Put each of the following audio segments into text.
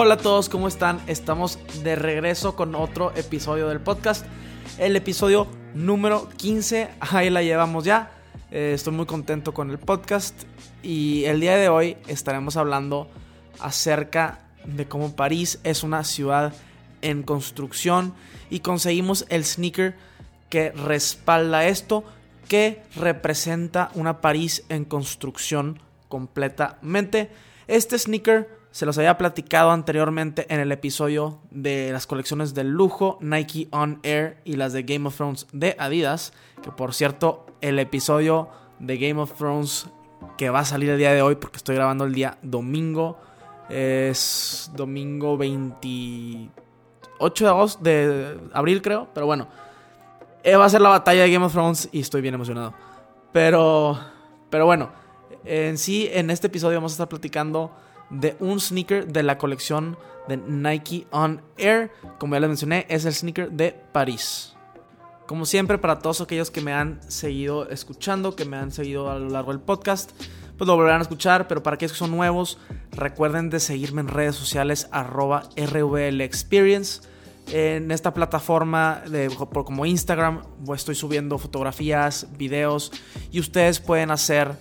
Hola a todos, ¿cómo están? Estamos de regreso con otro episodio del podcast. El episodio número 15, ahí la llevamos ya. Eh, estoy muy contento con el podcast y el día de hoy estaremos hablando acerca de cómo París es una ciudad en construcción y conseguimos el sneaker que respalda esto, que representa una París en construcción completamente. Este sneaker se los había platicado anteriormente en el episodio de las colecciones de lujo Nike On Air y las de Game of Thrones de Adidas. Que por cierto, el episodio de Game of Thrones que va a salir el día de hoy, porque estoy grabando el día domingo, es domingo 28 de agosto, de abril creo, pero bueno, eh, va a ser la batalla de Game of Thrones y estoy bien emocionado. Pero, pero bueno, en sí, en este episodio vamos a estar platicando de un sneaker de la colección de Nike On Air. Como ya les mencioné, es el sneaker de París. Como siempre, para todos aquellos que me han seguido escuchando, que me han seguido a lo largo del podcast, pues lo volverán a escuchar, pero para aquellos que son nuevos, recuerden de seguirme en redes sociales arroba RVL Experience. En esta plataforma de, como Instagram estoy subiendo fotografías, videos y ustedes pueden hacer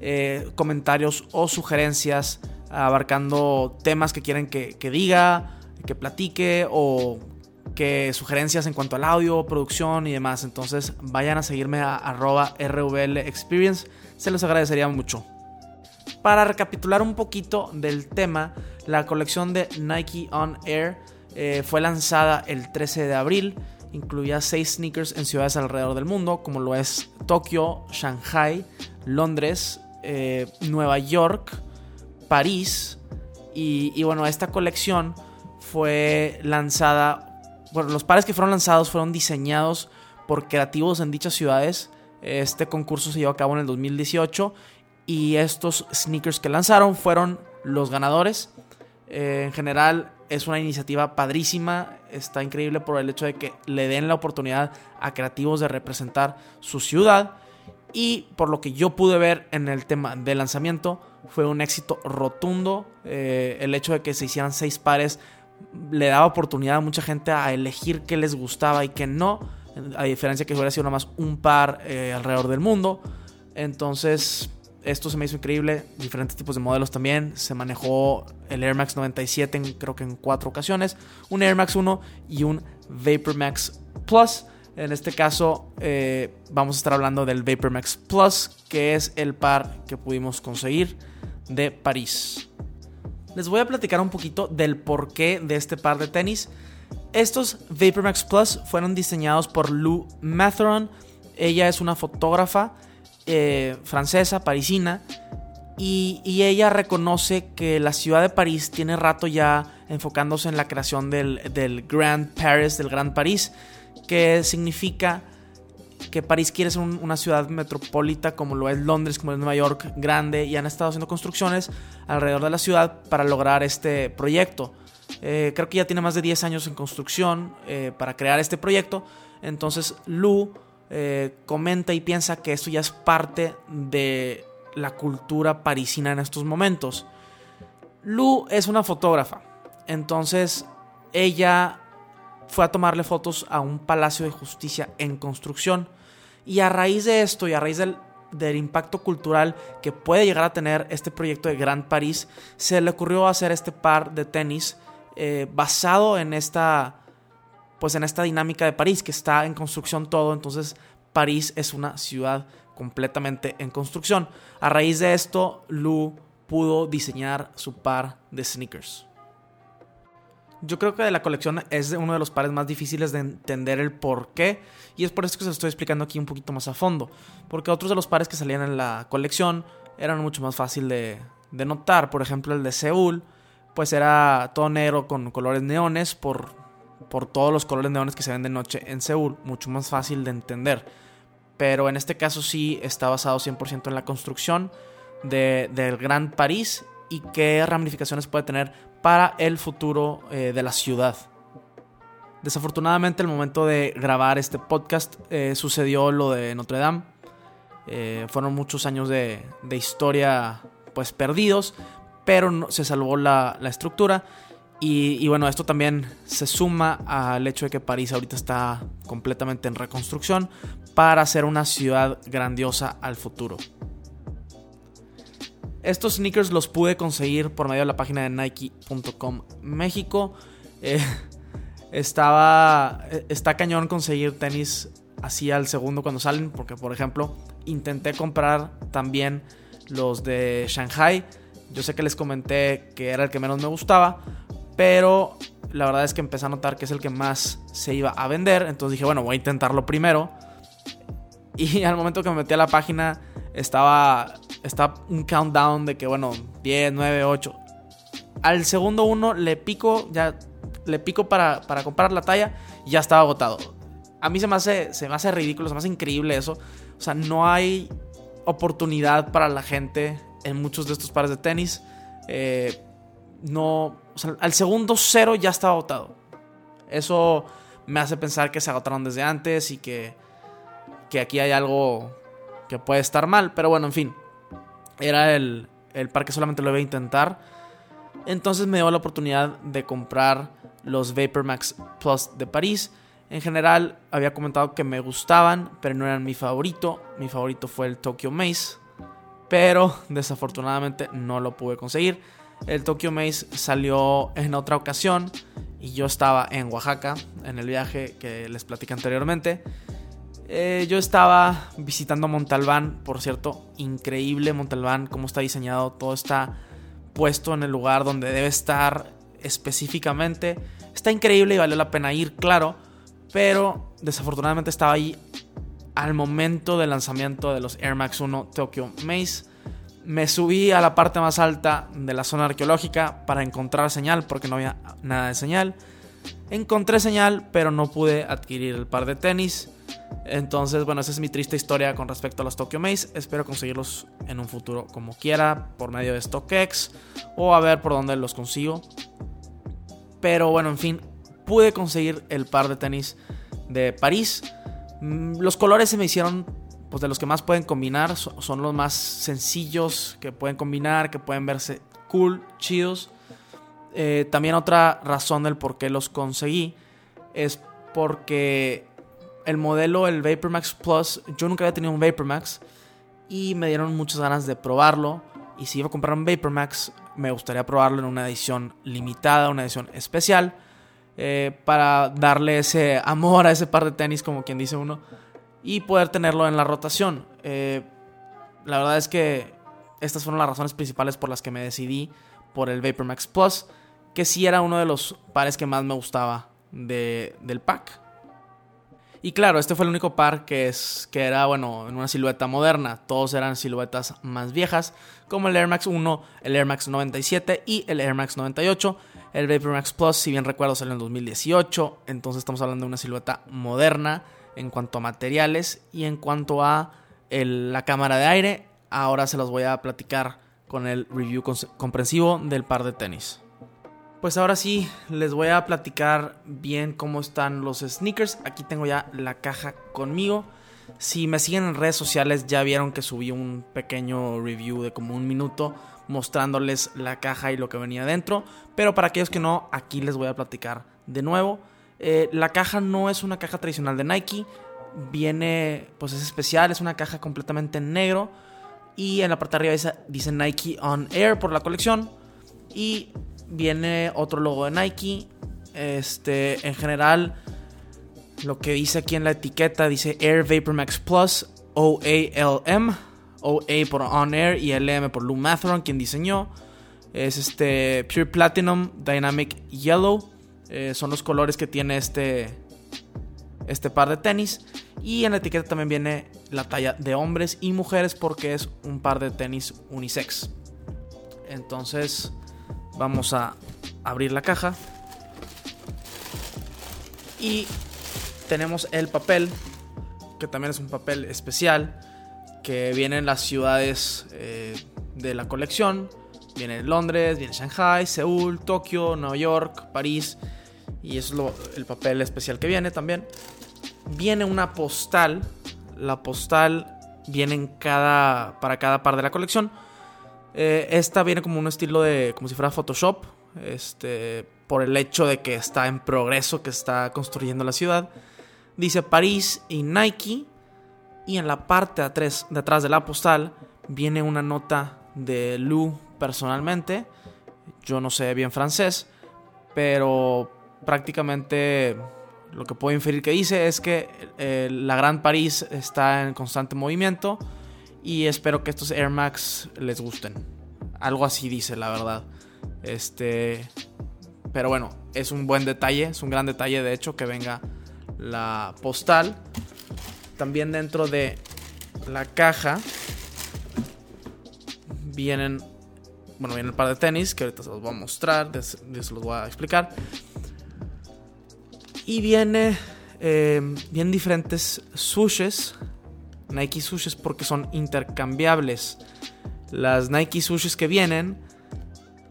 eh, comentarios o sugerencias abarcando temas que quieren que, diga, que platique o que sugerencias en cuanto al audio, producción y demás. Entonces vayan a seguirme a arroba RVL Experience, se los agradecería mucho. Para recapitular un poquito del tema, la colección de Nike On Air eh, fue lanzada el 13 de abril. Incluía 6 sneakers en ciudades alrededor del mundo, como lo es Tokio, Shanghai, Londres, eh, Nueva York, París. Y, bueno, esta colección fue lanzada. Bueno, los pares que fueron lanzados fueron diseñados por creativos en dichas ciudades. Este concurso se llevó a cabo en el 2018 y estos sneakers que lanzaron fueron los ganadores. Eh, en general es una iniciativa padrísima, está increíble por el hecho de que le den la oportunidad a creativos de representar su ciudad y por lo que yo pude ver en el tema de lanzamiento fue un éxito rotundo. Eh, el hecho de que se hicieran seis pares le daba oportunidad a mucha gente a elegir qué les gustaba y qué no. A diferencia que hubiera sido nada más un par eh, alrededor del mundo. Entonces, esto se me hizo increíble. Diferentes tipos de modelos también. Se manejó el Air Max 97 creo que en cuatro ocasiones. Un Air Max 1 y un Vapor Max Plus. En este caso eh, vamos a estar hablando del Vapor Max Plus, que es el par que pudimos conseguir de París. Les voy a platicar un poquito del porqué de este par de tenis. Estos Vapor Max Plus fueron diseñados por Lou Matheron. Ella es una fotógrafa eh, francesa, parisina, y, ella reconoce que la ciudad de París tiene rato ya enfocándose en la creación del, del Grand Paris, del Gran París, que significa que París quiere ser una ciudad metropolita como lo es Londres, como es Nueva York, grande, y han estado haciendo construcciones alrededor de la ciudad para lograr este proyecto. Eh, creo que ya tiene más de 10 años en construcción eh, para crear este proyecto. Entonces Lu eh, comenta y piensa que esto ya es parte de la cultura parisina en estos momentos. Lu es una fotógrafa. Entonces ella fue a tomarle fotos a un palacio de justicia en construcción. Y a raíz de esto y a raíz del, impacto cultural que puede llegar a tener este proyecto de Grand París, se le ocurrió hacer este par de tenis eh, basado en esta, pues en esta dinámica de París, que está en construcción todo. Entonces, París es una ciudad completamente en construcción. A raíz de esto, Lou pudo diseñar su par de sneakers. Yo creo que de la colección es uno de los pares más difíciles de entender el por qué. Y es por eso que se estoy explicando aquí un poquito más a fondo. Porque otros de los pares que salían en la colección eran mucho más fácil de, notar. Por ejemplo, el de Seúl. pues era todo negro con colores neones por, por todos los colores neones que se ven de noche en Seúl, mucho más fácil de entender. Pero en este caso sí está basado 100% en la construcción de, del Gran París y qué ramificaciones puede tener para el futuro eh, de la ciudad. Desafortunadamente, el momento de grabar este podcast eh, sucedió lo de Notre Dame. Eh, fueron muchos años de, historia pues perdidos, pero no, se salvó la, la estructura. Y, y, bueno, esto también se suma al hecho de que París ahorita está completamente en reconstrucción para ser una ciudad grandiosa al futuro. Estos sneakers los pude conseguir por medio de la página de Nike.com México. Eh, estaba. Está cañón conseguir tenis así al segundo cuando salen. Porque, por ejemplo, intenté comprar también los de Shanghai. Yo sé que les comenté que era el que menos me gustaba. Pero la verdad es que empecé a notar que es el que más se iba a vender. Entonces dije, bueno, voy a intentarlo primero. Y al momento que me metí a la página estaba, estaba un countdown de que, bueno, 10, 9, 8. Al segundo uno le pico, ya le pico para, para comprar la talla y ya estaba agotado. A mí se me, hace, se me hace ridículo, se me hace increíble eso. O sea, no hay oportunidad para la gente en muchos de estos pares de tenis. Eh, no, o sea, al segundo cero ya estaba agotado. Eso me hace pensar que se agotaron desde antes y que, que aquí hay algo que puede estar mal, pero bueno, en fin. Era el, el par que solamente lo iba a intentar. Entonces me dio la oportunidad de comprar los Vapor Max Plus de París. En general había comentado que me gustaban, pero no eran mi favorito. Mi favorito fue el Tokyo Maze, pero desafortunadamente no lo pude conseguir. El Tokyo Maze salió en otra ocasión y yo estaba en Oaxaca en el viaje que les platicé anteriormente. Eh, yo estaba visitando Montalbán, por cierto, increíble Montalbán, cómo está diseñado, todo está puesto en el lugar donde debe estar específicamente. Está increíble y vale la pena ir, claro, pero desafortunadamente estaba ahí al momento del lanzamiento de los Air Max 1 Tokyo Maze. Me subí a la parte más alta de la zona arqueológica para encontrar señal porque no había nada de señal. Encontré señal, pero no pude adquirir el par de tenis. Entonces, bueno, esa es mi triste historia con respecto a los Tokyo Maze. Espero conseguirlos en un futuro como quiera, por medio de StockX o a ver por dónde los consigo. Pero bueno, en fin, pude conseguir el par de tenis de París. Mm, los colores se me hicieron pues de los que más pueden combinar, son los más sencillos que pueden combinar, que pueden verse cool, chidos. Eh, también otra razón del por qué los conseguí es porque el modelo, el VaporMax Plus, yo nunca había tenido un VaporMax y me dieron muchas ganas de probarlo. Y si iba a comprar un VaporMax, me gustaría probarlo en una edición limitada, una edición especial, eh, para darle ese amor a ese par de tenis, como quien dice uno, y poder tenerlo en la rotación. Eh, la verdad es que estas fueron las razones principales por las que me decidí por el VaporMax Plus, que sí era uno de los pares que más me gustaba de, del pack. Y claro, este fue el único par que, es, que era, bueno, en una silueta moderna. Todos eran siluetas más viejas, como el Air Max 1, el Air Max 97 y el Air Max 98. El Vapor Max Plus, si bien recuerdo, salió en 2018. Entonces estamos hablando de una silueta moderna en cuanto a materiales y en cuanto a la cámara de aire. Ahora se los voy a platicar con el review comprensivo del par de tenis. Pues ahora sí, les voy a platicar bien cómo están los sneakers. Aquí tengo ya la caja conmigo. Si me siguen en redes sociales ya vieron que subí un pequeño review de como un minuto mostrándoles la caja y lo que venía dentro. Pero para aquellos que no, aquí les voy a platicar de nuevo. Eh, la caja no es una caja tradicional de Nike. Viene, pues es especial, es una caja completamente en negro. Y en la parte de arriba dice Nike On Air por la colección. Y viene otro logo de Nike. Este, en general, lo que dice aquí en la etiqueta dice Air Vapor Max Plus OALM. OA por On Air y LM por Lou Matheron, quien diseñó. Es este Pure Platinum Dynamic Yellow. Eh, son los colores que tiene este, este par de tenis. Y en la etiqueta también viene la talla de hombres y mujeres porque es un par de tenis unisex. Entonces, Vamos a abrir la caja. Y tenemos el papel, que también es un papel especial, que viene en las ciudades eh, de la colección. Viene Londres, viene Shanghai, Seúl, Tokio, Nueva York, París. Y es el papel especial que viene también. Viene una postal. La postal viene en cada, para cada par de la colección. Eh, esta viene como un estilo de, como si fuera Photoshop. Este, por el hecho de que está en progreso, que está construyendo la ciudad. Dice París y Nike. Y en la parte de atrás, de atrás de la postal viene una nota de Lou personalmente. Yo no sé bien francés, pero prácticamente lo que puedo inferir que dice es que eh, la Gran París está en constante movimiento y espero que estos Air Max les gusten. Algo así dice, la verdad. Este, pero bueno, es un buen detalle, es un gran detalle de hecho que venga la postal. También dentro de la caja vienen, bueno, viene el par de tenis que ahorita se los voy a mostrar, se los voy a explicar. Y viene, eh, vienen diferentes sushes, Nike sushes porque son intercambiables. Las Nike sushes que vienen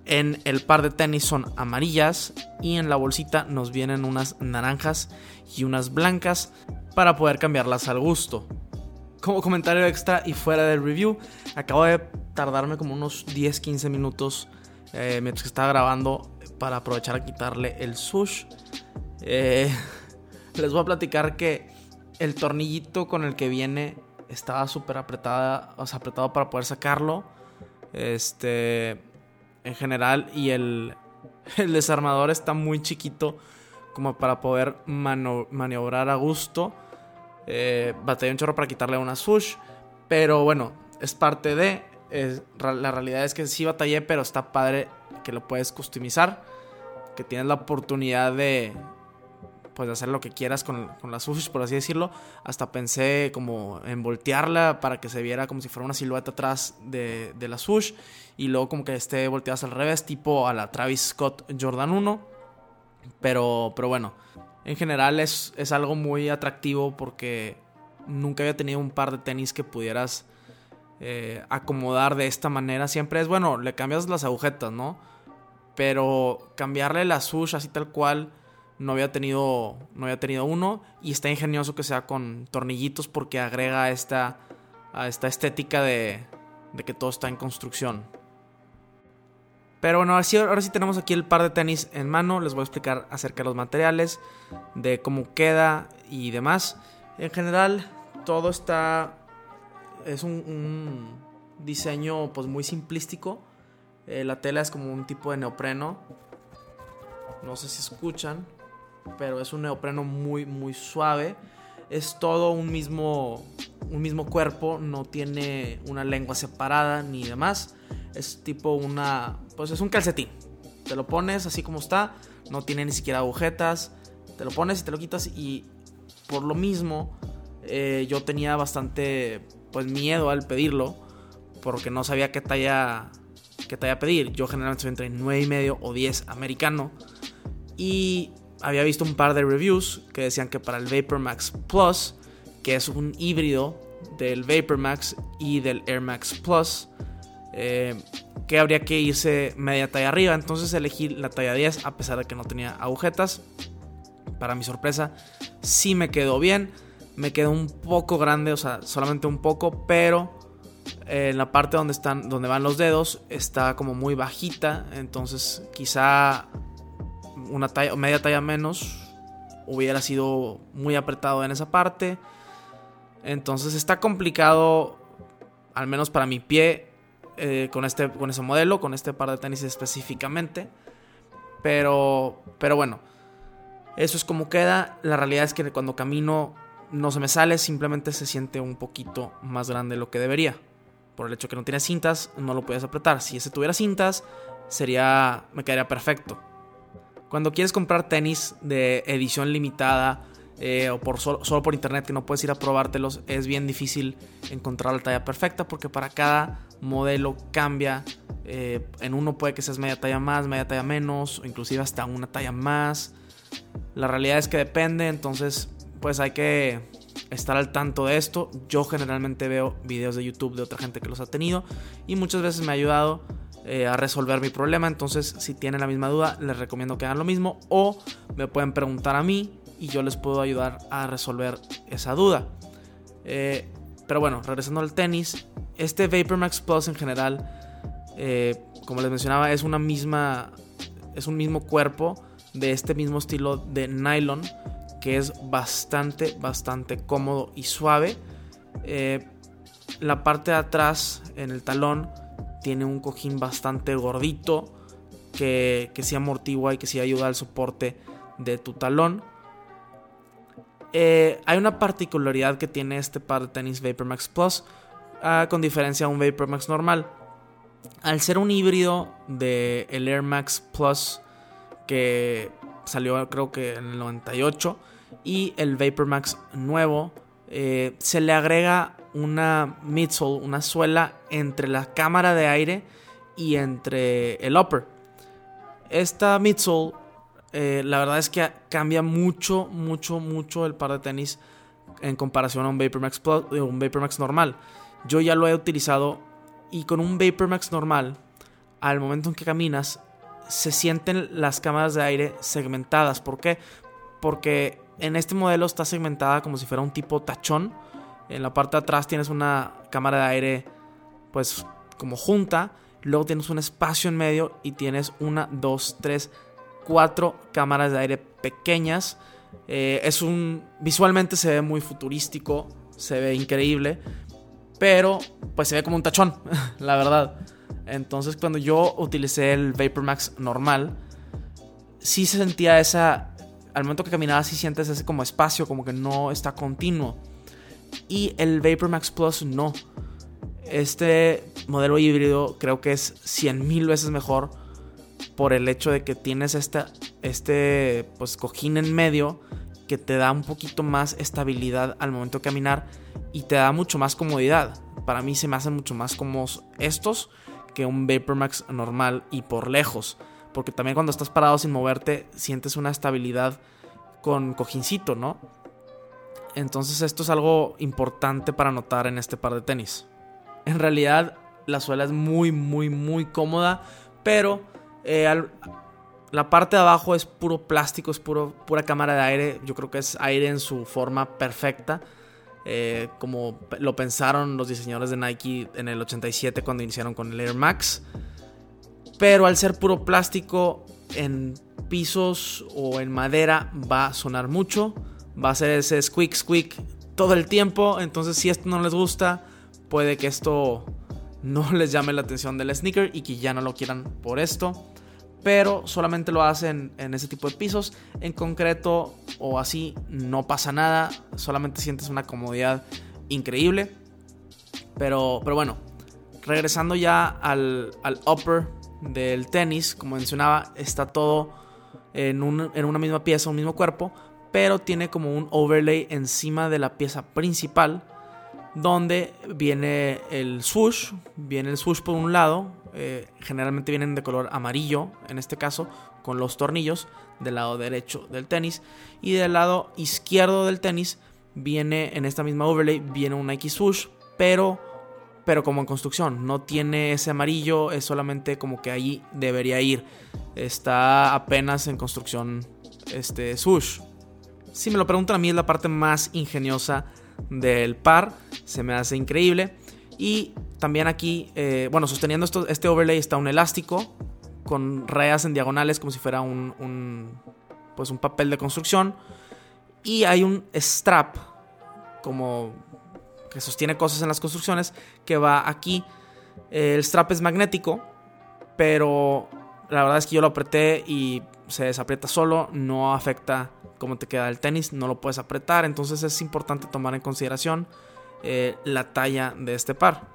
en el par de tenis son amarillas y en la bolsita nos vienen unas naranjas y unas blancas para poder cambiarlas al gusto. Como comentario extra y fuera del review, acabo de tardarme como unos 10-15 minutos eh, mientras que estaba grabando para aprovechar a quitarle el sush. Eh, les voy a platicar que el tornillito con el que viene estaba súper apretada, o sea, apretado para poder sacarlo. Este en general y el, el desarmador está muy chiquito como para poder maniobrar a gusto. Eh, batallé un chorro para quitarle una sush, pero bueno, es parte de... la realidad es que sí batallé, pero está padre que lo puedes customizar, que tienes la oportunidad de, pues hacer lo que quieras con, con la sushi, por así decirlo. Hasta pensé como en voltearla para que se viera como si fuera una silueta atrás de, de la sush. Y luego como que esté volteada al revés, tipo a la Travis Scott Jordan 1. Pero, pero bueno, en general es, es algo muy atractivo porque nunca había tenido un par de tenis que pudieras eh, acomodar de esta manera. Siempre es, bueno, le cambias las agujetas, ¿no? Pero cambiarle la sush así tal cual no había tenido no había tenido uno y está ingenioso que sea con tornillitos porque agrega esta a esta estética de, de que todo está en construcción. Pero bueno, ahora sí, ahora sí tenemos aquí el par de tenis en mano. Les voy a explicar acerca de los materiales, de cómo queda y demás. En general, todo está. Es un, diseño pues muy simplístico. Eh, la tela es como un tipo de neopreno. No sé si escuchan pero es un neopreno muy, muy suave. Es todo un mismo, un mismo cuerpo, no tiene una lengua separada ni demás. Es tipo una, pues es un calcetín. Te lo pones así como está, no tiene ni siquiera agujetas. Te lo pones y te lo quitas y por lo mismo eh, yo tenía bastante pues miedo al pedirlo porque no sabía qué talla qué talla pedir. Yo generalmente soy entre 9 y medio o 10 americano y había visto un par de reviews que decían que para el Vapor Max Plus, que es un híbrido del Vapor Max y del Air Max Plus, eh, que habría que irse media talla arriba. Entonces elegí la talla 10 a pesar de que no tenía agujetas. Para mi sorpresa, sí me quedó bien. Me quedó un poco grande, o sea, solamente un poco, pero eh, en la parte donde están, donde van los dedos, está como muy bajita. Entonces, quizá una talla, media talla menos, hubiera sido muy apretado en esa parte. Entonces está complicado, al menos para mi pie, eh, con, este, con ese modelo, con este par de tenis específicamente. Pero, pero bueno, eso es como queda. La realidad es que cuando camino no se me sale, simplemente se siente un poquito más grande de lo que debería. Por el hecho que no tiene cintas, no lo puedes apretar. Si ese tuviera cintas, sería, me quedaría perfecto. Cuando quieres comprar tenis de edición limitada eh, o por solo, por internet que no puedes ir a probártelos, es bien difícil encontrar la talla perfecta porque para cada modelo cambia Eh, en uno puede que seas media talla más, media talla menos, o inclusive hasta una talla más. La realidad es que depende, entonces pues hay que estar al tanto de esto. Yo generalmente veo videos de YouTube de otra gente que los ha tenido y muchas veces me ha ayudado eh, a resolver mi problema. Entonces, si tienen la misma duda, les recomiendo que hagan lo mismo o me pueden preguntar a mí y yo les puedo ayudar a resolver esa duda. Eh, pero bueno, regresando al tenis, este Vapor Max Plus en general, eh, como les mencionaba, es una misma, es un mismo cuerpo de este mismo estilo de nylon que es bastante, bastante cómodo y suave. la parte de atrás en el talón tiene un cojín bastante gordito que, que sí amortigua y que sí ayuda al soporte de tu talón. Eh, hay una particularidad que tiene este par de tenis Vapor Max Plus ah, con diferencia a un Vapor Max normal. Al ser un híbrido del el Air Max Plus que salió creo que en el 98 y el Vapor Max nuevo eh, se le agrega una midsole, una suela entre la cámara de aire y entre el upper. Esta midsole, eh, la verdad es que cambia mucho, mucho, mucho el par de tenis en comparación a un Vapor Max Plus, eh, un Vapor Max normal. Yo ya lo he utilizado y con un Vapor Max normal, al momento en que caminas, se sienten las cámaras de aire segmentadas. ¿Por qué? Porque en este modelo está segmentada como si fuera un tipo tachón en la parte de atrás tienes una cámara de aire, pues como junta. Luego tienes un espacio en medio y tienes una, dos, tres, cuatro cámaras de aire pequeñas. Eh, es un. Visualmente se ve muy futurístico, se ve increíble, pero pues se ve como un tachón, la verdad. Entonces, cuando yo utilicé el Vapor Max normal, sí se sentía esa. Al momento que caminabas, sí sientes ese como espacio, como que no está continuo y el Vapor Max Plus no. Este modelo híbrido creo que es 100 mil veces mejor por el hecho de que tienes este pues, cojín en medio que te da un poquito más estabilidad al momento de caminar y te da mucho más comodidad. Para mí se me hacen mucho más cómodos estos que un Vapor Max normal y por lejos. Porque también cuando estás parado sin moverte sientes una estabilidad con cojincito, ¿no? Entonces esto es algo importante para notar en este par de tenis. En realidad la suela es muy, muy, muy cómoda, pero eh, la parte de abajo es puro plástico, es puro, pura cámara de aire. Yo creo que es aire en su forma perfecta. Eh, como lo pensaron los diseñadores de Nike en el 87 cuando iniciaron con el Air Max. Pero al ser puro plástico, en pisos o en madera va a sonar mucho va a ser ese squeak squeak todo el tiempo. Entonces, si esto no les gusta, puede que esto no les llame la atención del sneaker y que ya no lo quieran por esto. Pero solamente lo hacen en ese tipo de pisos. En concreto o así no pasa nada. Solamente sientes una comodidad increíble. Pero, pero bueno, regresando ya al, al upper del tenis, como mencionaba, está todo en, un, en una misma pieza, un mismo cuerpo pero tiene como un overlay encima de la pieza principal donde viene el swoosh, viene el swoosh por un lado, eh, generalmente vienen de color amarillo en este caso, con los tornillos del lado derecho del tenis y del lado izquierdo del tenis viene en esta misma overlay viene un Nike swoosh, pero pero como en construcción, no tiene ese amarillo, es solamente como que ahí debería ir. Está apenas en construcción este swoosh. Si me lo preguntan a mí es la parte más ingeniosa del par. Se me hace increíble. Y también aquí, eh, bueno, sosteniendo esto, este overlay está un elástico con rayas en diagonales como si fuera un, pues un papel de construcción. Y hay un strap como que sostiene cosas en las construcciones que va aquí. El strap es magnético, pero la verdad es que yo lo apreté y se desaprieta solo, no afecta cómo te queda el tenis, no lo puedes apretar, entonces es importante tomar en consideración eh, la talla de este par.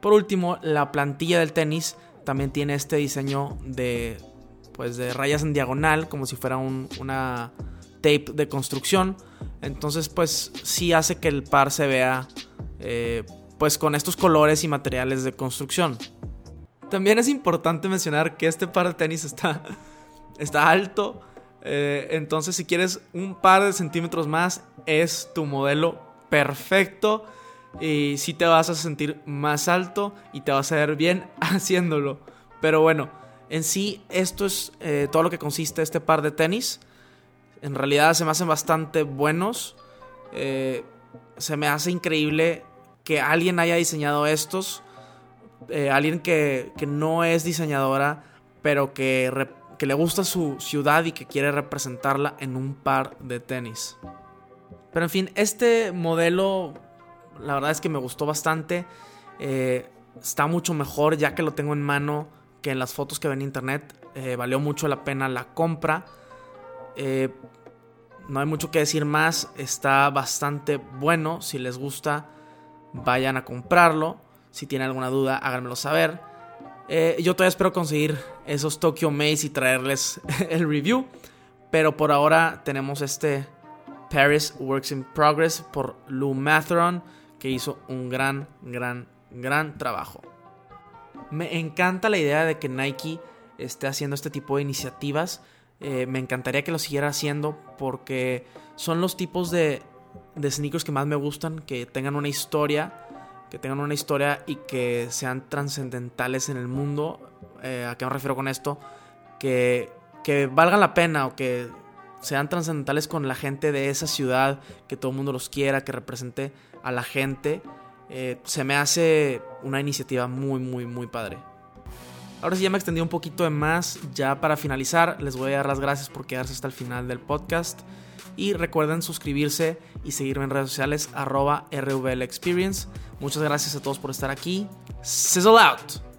Por último, la plantilla del tenis también tiene este diseño de, pues, de rayas en diagonal, como si fuera una tape de construcción. Entonces, pues sí hace que el par se vea, eh, pues con estos colores y materiales de construcción. También es importante mencionar que este par de tenis está, está alto. Eh, entonces, si quieres un par de centímetros más, es tu modelo perfecto. Y si te vas a sentir más alto y te vas a ver bien haciéndolo. Pero bueno, en sí, esto es eh, todo lo que consiste este par de tenis. En realidad se me hacen bastante buenos. Eh, se me hace increíble que alguien haya diseñado estos. Alguien que, no es diseñadora, pero que, que le gusta su ciudad y que quiere representarla en un par de tenis. Pero en fin, este modelo, la verdad es que me gustó bastante. Eh, está mucho mejor ya que lo tengo en mano que en las fotos que ven en internet. Eh, valió mucho la pena la compra. no hay mucho que decir más. Está bastante bueno. Si les gusta, vayan a comprarlo. Si tienen alguna duda, háganmelo saber. Eh, yo todavía espero conseguir esos Tokyo Maze y traerles el review. Pero por ahora tenemos este Paris Works in Progress por Lou Matheron, que hizo un gran, gran, gran trabajo. Me encanta la idea de que Nike esté haciendo este tipo de iniciativas. Eh, me encantaría que lo siguiera haciendo porque son los tipos de, de sneakers que más me gustan, que tengan una historia que tengan una historia y que sean trascendentales en el mundo. Eh, ¿A qué me refiero con esto? Que, que valgan la pena o que sean trascendentales con la gente de esa ciudad, que todo el mundo los quiera, que represente a la gente. Eh, se me hace una iniciativa muy, muy, muy padre. Ahora sí ya me extendí un poquito de más. Ya para finalizar, les voy a dar las gracias por quedarse hasta el final del podcast. Y recuerden suscribirse y seguirme en redes sociales arroba. Muchas gracias a todos por estar aquí. Sizzle out.